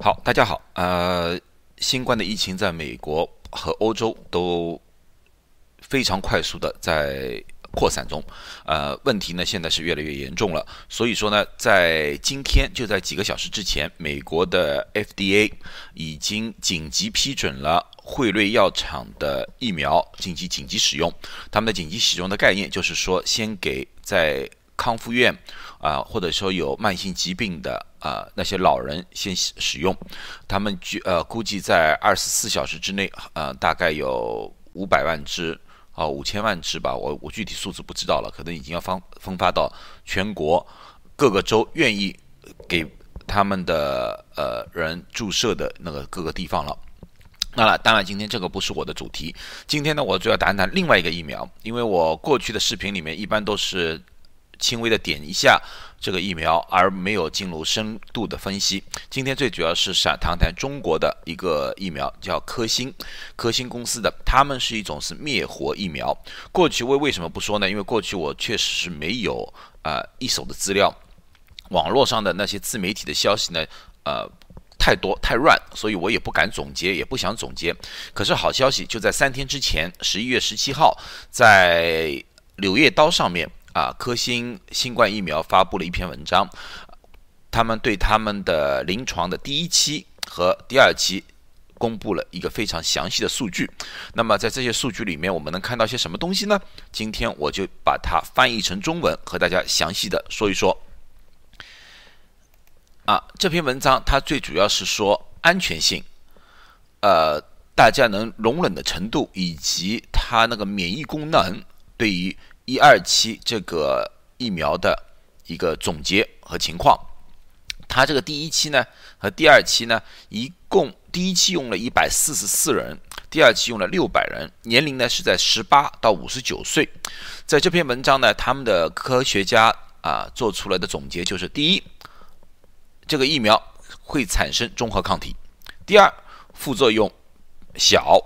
好，大家好。呃，新冠的疫情在美国和欧洲都非常快速的在扩散中。呃，问题呢现在是越来越严重了。所以说呢，在今天就在几个小时之前，美国的 FDA 已经紧急批准了惠瑞药厂的疫苗紧急紧急使用。他们的紧急使用的概念就是说，先给在康复院啊，或者说有慢性疾病的。啊，那些老人先使用，他们据呃估计在二十四小时之内，呃，大概有五百万只啊，五千万只吧，我我具体数字不知道了，可能已经要分分发到全国各个州愿意给他们的呃人注射的那个各个地方了。那当然，今天这个不是我的主题，今天呢，我主要谈谈另外一个疫苗，因为我过去的视频里面一般都是。轻微的点一下这个疫苗，而没有进入深度的分析。今天最主要是想谈谈中国的一个疫苗，叫科兴，科兴公司的，他们是一种是灭活疫苗。过去为为什么不说呢？因为过去我确实是没有啊一手的资料，网络上的那些自媒体的消息呢，呃太多太乱，所以我也不敢总结，也不想总结。可是好消息就在三天之前，十一月十七号，在《柳叶刀》上面。啊，科兴新冠疫苗发布了一篇文章，他们对他们的临床的第一期和第二期公布了一个非常详细的数据。那么在这些数据里面，我们能看到些什么东西呢？今天我就把它翻译成中文，和大家详细的说一说。啊，这篇文章它最主要是说安全性，呃，大家能容忍的程度，以及它那个免疫功能对于。一二期这个疫苗的一个总结和情况，它这个第一期呢和第二期呢，一共第一期用了一百四十四人，第二期用了六百人，年龄呢是在十八到五十九岁。在这篇文章呢，他们的科学家啊做出来的总结就是：第一，这个疫苗会产生中和抗体；第二，副作用小；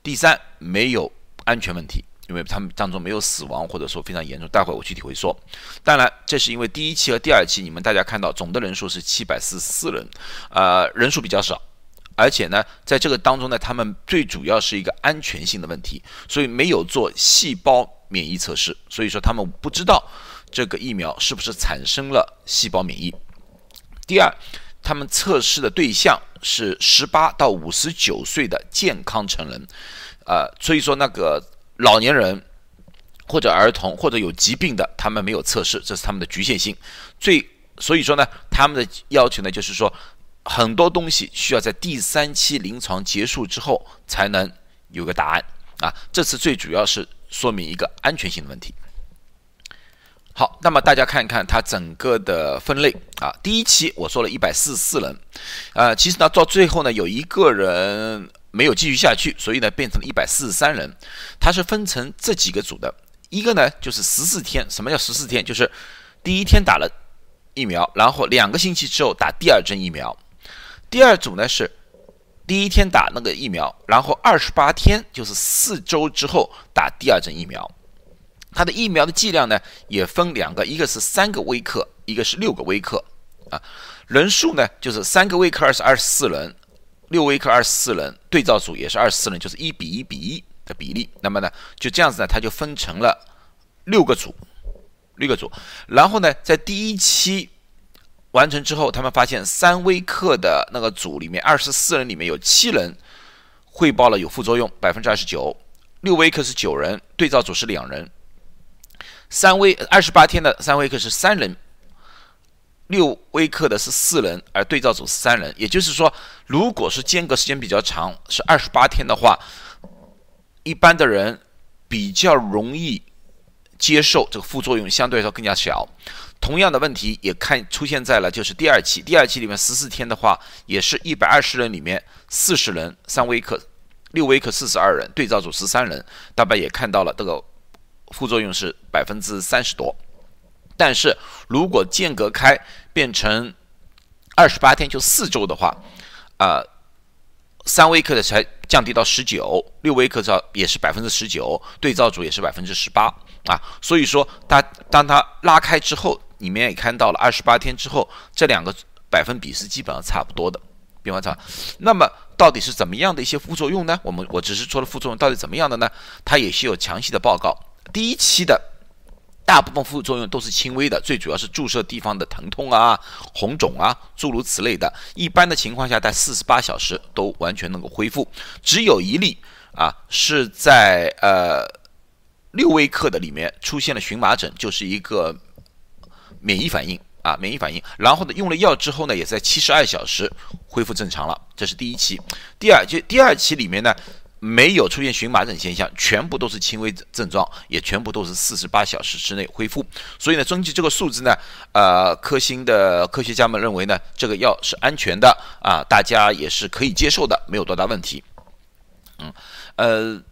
第三，没有安全问题。因为他们当中没有死亡，或者说非常严重，待会我具体会说。当然，这是因为第一期和第二期，你们大家看到总的人数是七百四十四人，呃，人数比较少，而且呢，在这个当中呢，他们最主要是一个安全性的问题，所以没有做细胞免疫测试，所以说他们不知道这个疫苗是不是产生了细胞免疫。第二，他们测试的对象是十八到五十九岁的健康成人，呃，所以说那个。老年人或者儿童或者有疾病的，他们没有测试，这是他们的局限性。最所以说呢，他们的要求呢，就是说很多东西需要在第三期临床结束之后才能有个答案啊。这次最主要是说明一个安全性的问题。好，那么大家看一看它整个的分类啊。第一期我说了一百四十四人，呃，其实呢到最后呢有一个人。没有继续下去，所以呢，变成了一百四十三人。它是分成这几个组的，一个呢就是十四天。什么叫十四天？就是第一天打了疫苗，然后两个星期之后打第二针疫苗。第二组呢是第一天打那个疫苗，然后二十八天，就是四周之后打第二针疫苗。它的疫苗的剂量呢也分两个，一个是三个微克，一个是六个微克。啊，人数呢就是三个微克二是二十四人。六微克二十四人，对照组也是二十四人，就是一比一比一的比例。那么呢，就这样子呢，它就分成了六个组，六个组。然后呢，在第一期完成之后，他们发现三微克的那个组里面，二十四人里面有七人汇报了有副作用，百分之二十九。六微克是九人，对照组是两人。三微二十八天的三微克是三人。六微克的是四人，而对照组是三人。也就是说，如果是间隔时间比较长，是二十八天的话，一般的人比较容易接受这个副作用，相对来说更加小。同样的问题也看出现在了就是第二期，第二期里面十四天的话，也是一百二十人里面四十人三微克，六微克四十二人，对照组十三人，大概也看到了这个副作用是百分之三十多。但是如果间隔开变成二十八天，就四周的话，啊，三微克的才降低到十九，六微克照也是百分之十九，对照组也是百分之十八啊。所以说，它当它拉开之后，你们也看到了二十八天之后，这两个百分比是基本上差不多的并发症。那么到底是怎么样的一些副作用呢？我们我只是说了副作用到底怎么样的呢？它也是有详细的报告。第一期的大部分副作用都是轻微的，最主要是注射地方的疼痛啊、红肿啊，诸如此类的。一般的情况下，在四十八小时都完全能够恢复。只有一例啊，是在呃六微克的里面出现了荨麻疹，就是一个免疫反应啊，免疫反应。然后呢，用了药之后呢，也在七十二小时恢复正常了。这是第一期。第二就第二期里面呢。没有出现荨麻疹现象，全部都是轻微症状，也全部都是四十八小时之内恢复。所以呢，根据这个数字呢，呃，科兴的科学家们认为呢，这个药是安全的啊，大家也是可以接受的，没有多大问题。嗯，呃，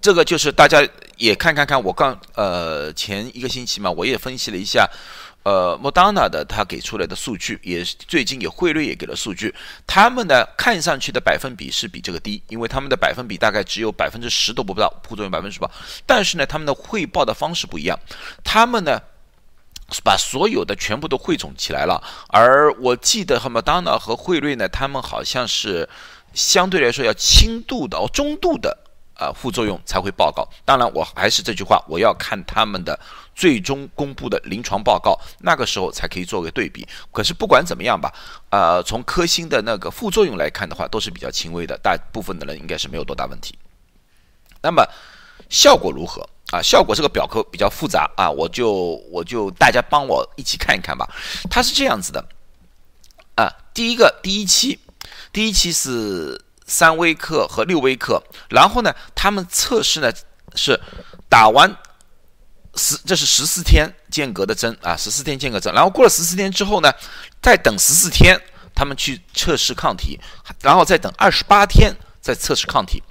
这个就是大家也看看看，我刚呃前一个星期嘛，我也分析了一下。呃，，Moderna 的他给出来的数据，也最近也汇率也给了数据，他们呢看上去的百分比是比这个低，因为他们的百分比大概只有百分之十都不到，副作用百分之十八，但是呢，他们的汇报的方式不一样，他们呢把所有的全部都汇总起来了，而我记得和莫达纳和汇瑞呢，他们好像是相对来说要轻度的哦，中度的。啊，副作用才会报告。当然，我还是这句话，我要看他们的最终公布的临床报告，那个时候才可以做个对比。可是不管怎么样吧，呃，从科兴的那个副作用来看的话，都是比较轻微的，大部分的人应该是没有多大问题。那么效果如何啊？效果这个表格比较复杂啊，我就我就大家帮我一起看一看吧。它是这样子的啊，第一个第一期，第一期是。三微克和六微克，然后呢，他们测试呢是打完十，这是十四天间隔的针啊，十四天间隔针，然后过了十四天之后呢，再等十四天，他们去测试抗体，然后再等二十八天再测试抗体。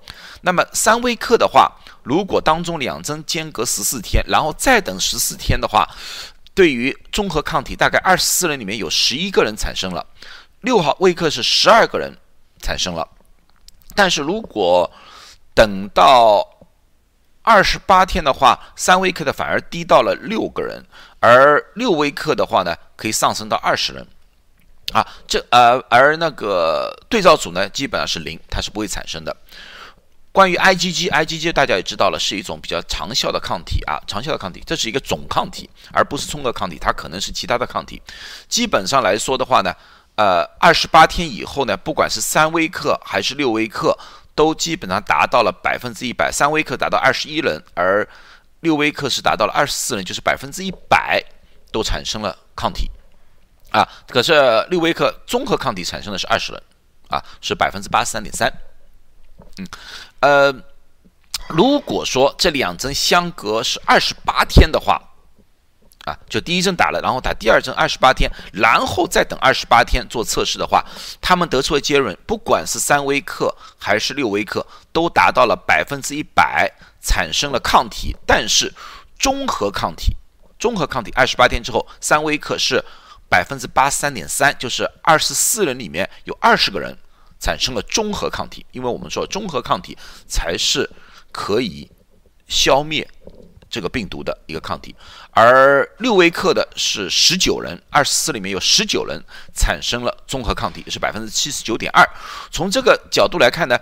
那么三微克的话，如果当中两针间隔十四天，然后再等十四天的话，对于综合抗体，大概二十四人里面有十一个人产生了，六号微克是十二个人产生了。但是如果等到二十八天的话，三微克的反而低到了六个人，而六微克的话呢，可以上升到二十人。啊，这呃，而那个对照组呢，基本上是零，它是不会产生的。关于 IgG，IgG 大家也知道了，是一种比较长效的抗体啊，长效的抗体，这是一个总抗体，而不是综合抗体，它可能是其他的抗体。基本上来说的话呢。呃，二十八天以后呢，不管是三微克还是六微克，都基本上达到了百分之一百。三微克达到二十一人，而六微克是达到了二十四人，就是百分之一百都产生了抗体啊。可是六微克综合抗体产生的是二十人啊，是百分之八十三点三。嗯，呃，如果说这两针相隔是二十八天的话。啊，就第一针打了，然后打第二针二十八天，然后再等二十八天做测试的话，他们得出的结论，不管是三微克还是六微克，都达到了百分之一百产生了抗体。但是综合抗体，综合抗体二十八天之后，三微克是百分之八十三点三，就是二十四人里面有二十个人产生了综合抗体，因为我们说综合抗体才是可以消灭。这个病毒的一个抗体，而六微克的是十九人，二十四里面有十九人产生了综合抗体，是百分之七十九点二。从这个角度来看呢，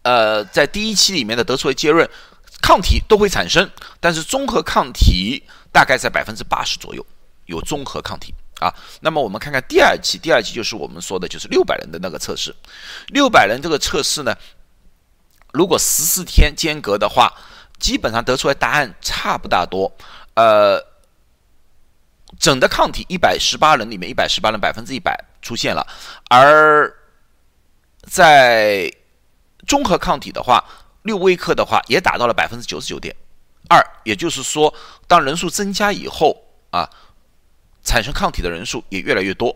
呃，在第一期里面的得出的结论，抗体都会产生，但是综合抗体大概在百分之八十左右有综合抗体啊。那么我们看看第二期，第二期就是我们说的就是六百人的那个测试，六百人这个测试呢，如果十四天间隔的话。基本上得出来答案差不大多，呃，整的抗体一百十八人里面，一百十八人百分之一百出现了，而在综合抗体的话，六微克的话也达到了百分之九十九点二，也就是说，当人数增加以后啊，产生抗体的人数也越来越多。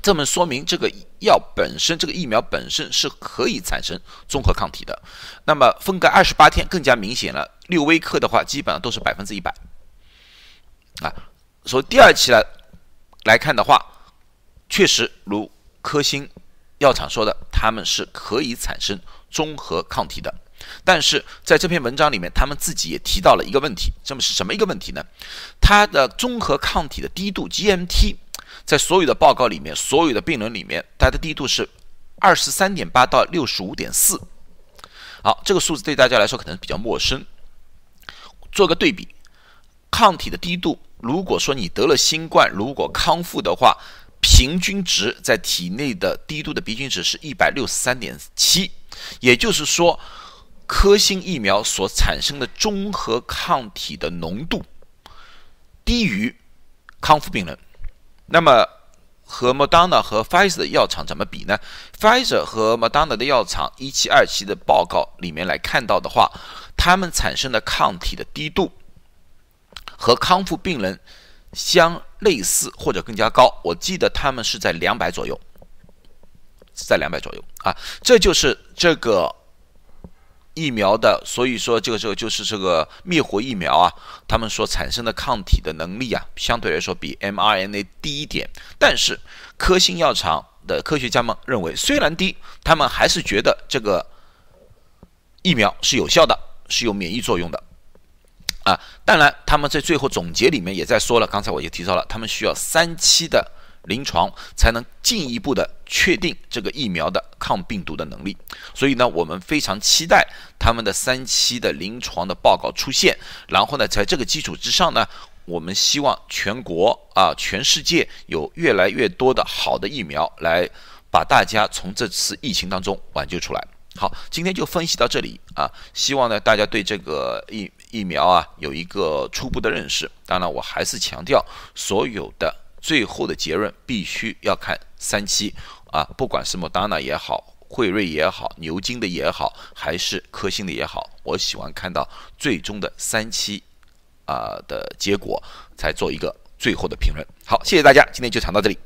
这么说明，这个药本身，这个疫苗本身是可以产生综合抗体的。那么分隔二十八天更加明显了，六微克的话基本上都是百分之一百。啊，所以第二期来来看的话，确实如科兴药厂说的，他们是可以产生综合抗体的。但是在这篇文章里面，他们自己也提到了一个问题，这么是什么一个问题呢？它的综合抗体的低度 GMT。在所有的报告里面，所有的病人里面，它的低度是二十三点八到六十五点四。好，这个数字对大家来说可能比较陌生。做个对比，抗体的低度，如果说你得了新冠，如果康复的话，平均值在体内的低度的平均值是一百六十三点七，也就是说，科兴疫苗所产生的中和抗体的浓度低于康复病人。那么和 Moderna 和 Pfizer 的药厂怎么比呢？Pfizer 和 Moderna 的药厂一期、二期的报告里面来看到的话，他们产生的抗体的低度和康复病人相类似或者更加高。我记得他们是在两百左右，在两百左右啊，这就是这个。疫苗的，所以说这个这个就是这个灭活疫苗啊，他们所产生的抗体的能力啊，相对来说比 mRNA 低一点。但是科兴药厂的科学家们认为，虽然低，他们还是觉得这个疫苗是有效的，是有免疫作用的啊。当然，他们在最后总结里面也在说了，刚才我也提到了，他们需要三期的。临床才能进一步的确定这个疫苗的抗病毒的能力，所以呢，我们非常期待他们的三期的临床的报告出现。然后呢，在这个基础之上呢，我们希望全国啊，全世界有越来越多的好的疫苗来把大家从这次疫情当中挽救出来。好，今天就分析到这里啊，希望呢大家对这个疫疫苗啊有一个初步的认识。当然，我还是强调所有的。最后的结论必须要看三期啊，不管是莫达纳也好，惠瑞也好，牛津的也好，还是科兴的也好，我喜欢看到最终的三期啊的结果，才做一个最后的评论。好，谢谢大家，今天就讲到这里。